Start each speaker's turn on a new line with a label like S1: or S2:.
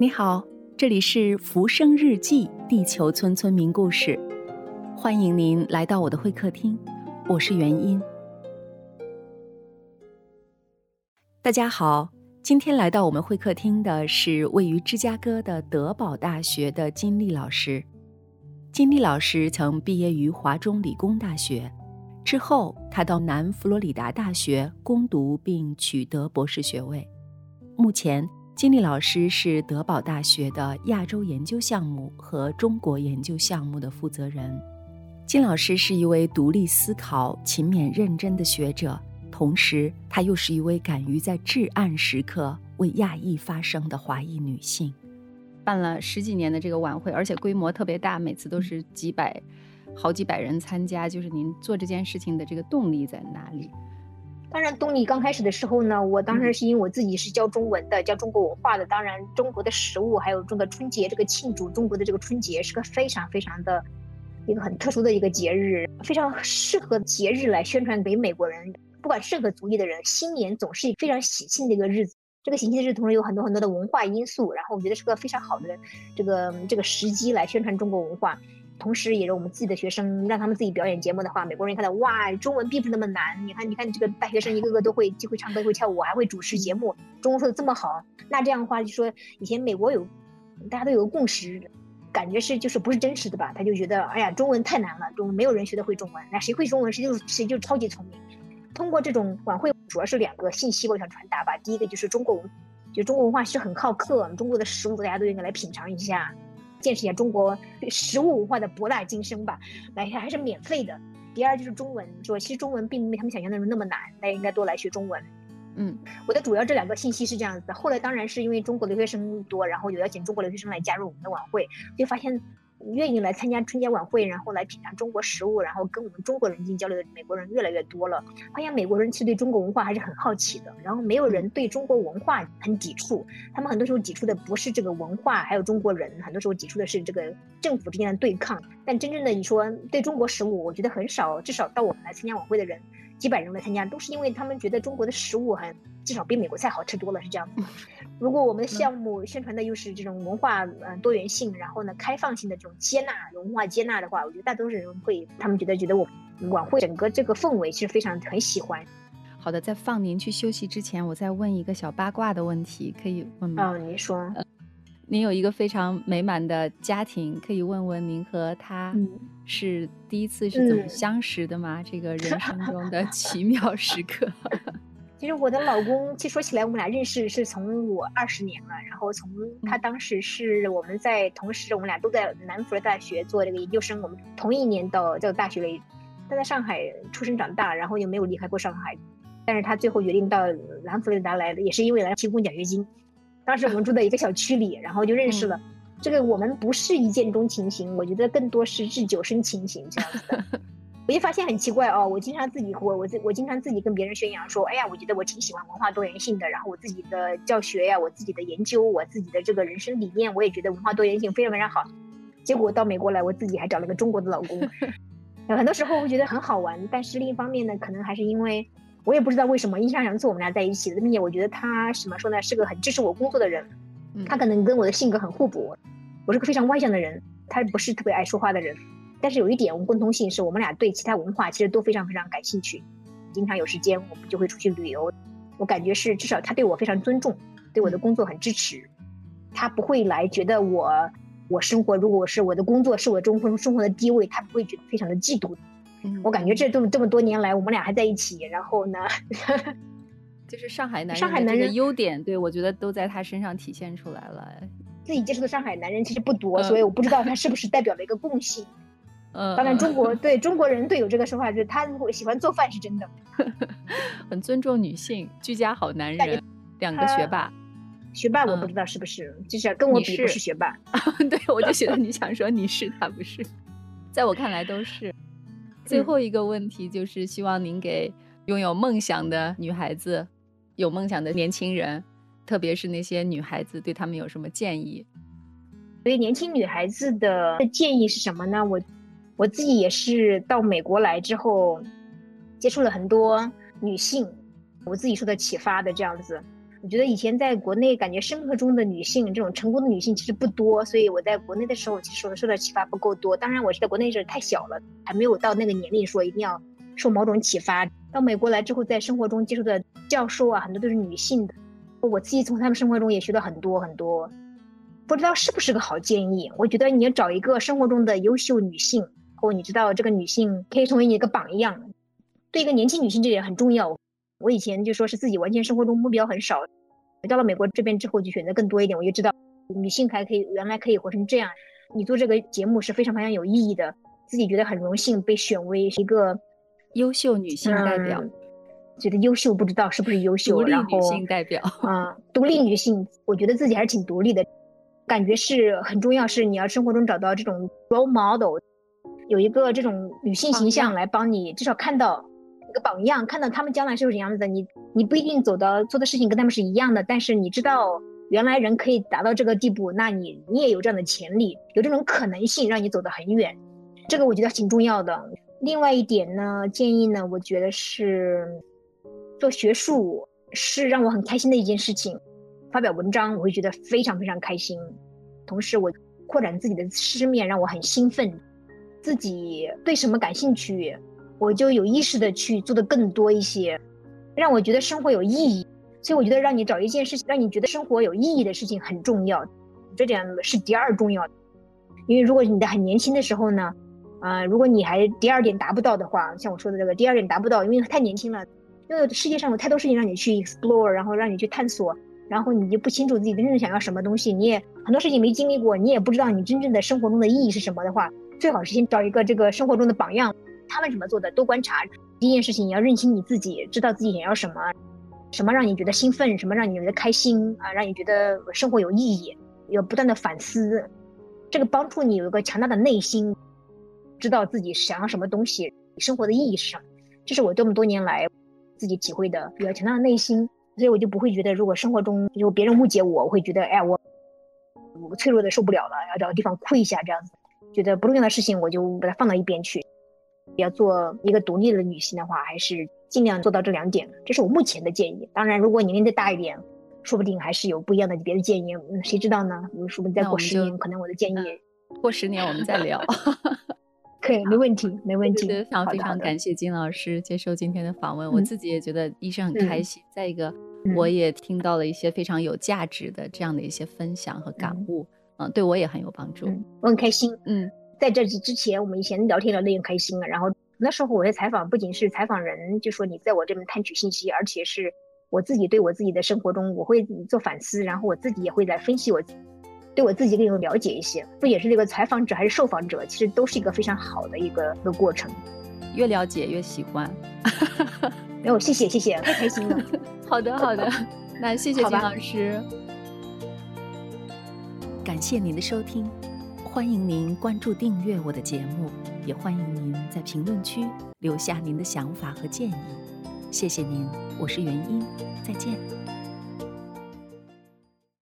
S1: 你好，这里是《浮生日记》地球村村民故事，欢迎您来到我的会客厅，我是元音。大家好，今天来到我们会客厅的是位于芝加哥的德堡大学的金丽老师。金丽老师曾毕业于华中理工大学，之后他到南佛罗里达大学攻读并取得博士学位，目前。金丽老师是德堡大学的亚洲研究项目和中国研究项目的负责人。金老师是一位独立思考、勤勉认真的学者，同时她又是一位敢于在至暗时刻为亚裔发声的华裔女性。
S2: 办了十几年的这个晚会，而且规模特别大，每次都是几百、好几百人参加。就是您做这件事情的这个动力在哪里？
S3: 当然，东尼刚开始的时候呢，我当时是因为我自己是教中文的，教中国文化的。当然，中国的食物还有这个春节这个庆祝中国的这个春节是个非常非常的一个很特殊的一个节日，非常适合节日来宣传给美国人，不管任何族裔的人，新年总是非常喜庆的一个日子。这个喜庆的日子同时有很多很多的文化因素，然后我觉得是个非常好的这个这个时机来宣传中国文化。同时，也是我们自己的学生，让他们自己表演节目的话，美国人看到哇，中文并不那么难。你看，你看这个大学生一个个都会，既会唱歌，会跳舞，还会主持节目，中文说的这么好。那这样的话，就说以前美国有，大家都有个共识，感觉是就是不是真实的吧？他就觉得，哎呀，中文太难了，中没有人学得会中文。那谁会中文，谁就谁就超级聪明。通过这种晚会，主要是两个信息我想传达吧。第一个就是中国文，就中国文化是很好客，中国的食物大家都应该来品尝一下。见识一下中国食物文化的博大精深吧，来还是免费的。第二就是中文，说其实中文并没他们想象的那么难，大家应该多来学中文。嗯，我的主要这两个信息是这样子的。后来当然是因为中国留学生多，然后有邀请中国留学生来加入我们的晚会，就发现。愿意来参加春节晚会，然后来品尝中国食物，然后跟我们中国人进行交流的美国人越来越多了。发现美国人其实对中国文化还是很好奇的，然后没有人对中国文化很抵触。他们很多时候抵触的不是这个文化，还有中国人，很多时候抵触的是这个政府之间的对抗。但真正的你说对中国食物，我觉得很少，至少到我们来参加晚会的人。几百人来参加，都是因为他们觉得中国的食物很，至少比美国菜好吃多了，是这样子。如果我们的项目宣传的又是这种文化嗯多元性，然后呢开放性的这种接纳文化接纳的话，我觉得大多数人会，他们觉得觉得我晚会整个这个氛围是非常很喜欢。
S2: 好的，在放您去休息之前，我再问一个小八卦的问题，可以问吗？
S3: 哦，您说。
S2: 您有一个非常美满的家庭，可以问问您和他是第一次是怎么相识的吗？这个人生中的 奇妙时刻。
S3: 其实我的老公，其实说起来，我们俩认识是从我二十年了，然后从他当时是我们在同时，我们俩都在南佛大学做这个研究生，我们同一年到到大学里，他在上海出生长大，然后又没有离开过上海，但是他最后决定到南佛罗里达来的，也是因为来提供奖学金。当时我们住在一个小区里，然后就认识了。这个我们不是一见钟情型，我觉得更多是日久生情型这样子的。我就发现很奇怪哦，我经常自己我我我经常自己跟别人宣扬说，哎呀，我觉得我挺喜欢文化多元性的。然后我自己的教学呀，我自己的研究，我自己的这个人生理念，我也觉得文化多元性非常非常好。结果到美国来，我自己还找了个中国的老公。很多时候我觉得很好玩，但是另一方面呢，可能还是因为。我也不知道为什么，印象两次我们俩在一起的，并且我觉得他怎么说呢，是个很支持我工作的人。他可能跟我的性格很互补，我是个非常外向的人，他不是特别爱说话的人。但是有一点，我们共通性是我们俩对其他文化其实都非常非常感兴趣，经常有时间我们就会出去旅游。我感觉是至少他对我非常尊重，对我的工作很支持。他不会来觉得我我生活如果是我的工作是我中生生活的地位，他不会觉得非常的嫉妒。我感觉这这么这么多年来，我们俩还在一起，然后呢，
S2: 就是上海男人
S3: 上海男人
S2: 的优点，对我觉得都在他身上体现出来了。
S3: 自己接触的上海男人其实不多，所以我不知道他是不是代表了一个共性。嗯，当然中国对中国人对有这个说法，就是他喜欢做饭是真的，
S2: 很尊重女性，居家好男人，两个学霸。
S3: 学霸我不知道是不是，就是跟我比不是学霸。
S2: 对，我就觉得你想说你是他不是，在我看来都是。最后一个问题就是，希望您给拥有梦想的女孩子、有梦想的年轻人，特别是那些女孩子，对他们有什么建议？
S3: 对于年轻女孩子的建议是什么呢？我我自己也是到美国来之后，接触了很多女性，我自己受到启发的这样子。我觉得以前在国内感觉生活中的女性，这种成功的女性其实不多，所以我在国内的时候其实受受到启发不够多。当然，我是在国内时太小了，还没有到那个年龄说一定要受某种启发。到美国来之后，在生活中接触的教授啊，很多都是女性的，我自己从他们生活中也学到很多很多。不知道是不是个好建议？我觉得你要找一个生活中的优秀女性，或你知道这个女性可以成为你一个榜样，对一个年轻女性这点很重要。我以前就说是自己完全生活中目标很少，到了美国这边之后就选择更多一点。我就知道女性还可以，原来可以活成这样。你做这个节目是非常非常有意义的，自己觉得很荣幸被选为一个
S2: 优秀女性代表。
S3: 觉得优秀不知道是不是优秀，
S2: 然后女性代表
S3: 啊，独立女性，我觉得自己还是挺独立的，感觉是很重要。是你要生活中找到这种 role model，有一个这种女性形象来帮你，至少看到。榜样，看到他们将来是什么样子的。你你不一定走的做的事情跟他们是一样的，但是你知道原来人可以达到这个地步，那你你也有这样的潜力，有这种可能性让你走得很远。这个我觉得挺重要的。另外一点呢，建议呢，我觉得是做学术是让我很开心的一件事情。发表文章我会觉得非常非常开心，同时我扩展自己的知识面让我很兴奋。自己对什么感兴趣？我就有意识的去做的更多一些，让我觉得生活有意义。所以我觉得让你找一件事情，让你觉得生活有意义的事情很重要，这点是第二重要的。因为如果你在很年轻的时候呢，啊，如果你还第二点达不到的话，像我说的这个第二点达不到，因为太年轻了，因为世界上有太多事情让你去 explore，然后让你去探索，然后你就不清楚自己真正想要什么东西，你也很多事情没经历过，你也不知道你真正的生活中的意义是什么的话，最好是先找一个这个生活中的榜样。他们怎么做的？多观察。第一件事情，你要认清你自己，知道自己想要什么，什么让你觉得兴奋，什么让你觉得开心啊，让你觉得生活有意义，要不断的反思，这个帮助你有一个强大的内心，知道自己想要什么东西，生活的意义是什么。这是我这么多年来自己体会的，比较强大的内心，所以我就不会觉得，如果生活中有别人误解我，我会觉得，哎，我我脆弱的受不了了，要找个地方哭一下，这样子，觉得不重要的事情我就把它放到一边去。要做一个独立的女性的话，还是尽量做到这两点。这是我目前的建议。当然，如果年龄再大一点，说不定还是有不一样的别的建议。谁知道呢？说不定再过十年，可能我的建议
S2: 过十年我们再聊。
S3: 可以，没问题，没问题。
S2: 非常非常感谢金老师接受今天的访问。我自己也觉得医生很开心。再一个，我也听到了一些非常有价值的这样的一些分享和感悟，嗯，对我也很有帮助。
S3: 我很开心，嗯。在这之前，我们以前聊天聊得也开心啊。然后那时候我的采访，不仅是采访人，就说你在我这边探取信息，而且是我自己对我自己的生活中，我会做反思，然后我自己也会来分析我，对我自己更有了解一些。不仅是这个采访者还是受访者，其实都是一个非常好的一个一个过程。
S2: 越了解越喜欢。
S3: 没有，谢谢谢谢，太开心了。
S2: 好的好的，那谢谢金老师，
S1: 感谢您的收听。欢迎您关注订阅我的节目，也欢迎您在评论区留下您的想法和建议。谢谢您，我是元英，再见。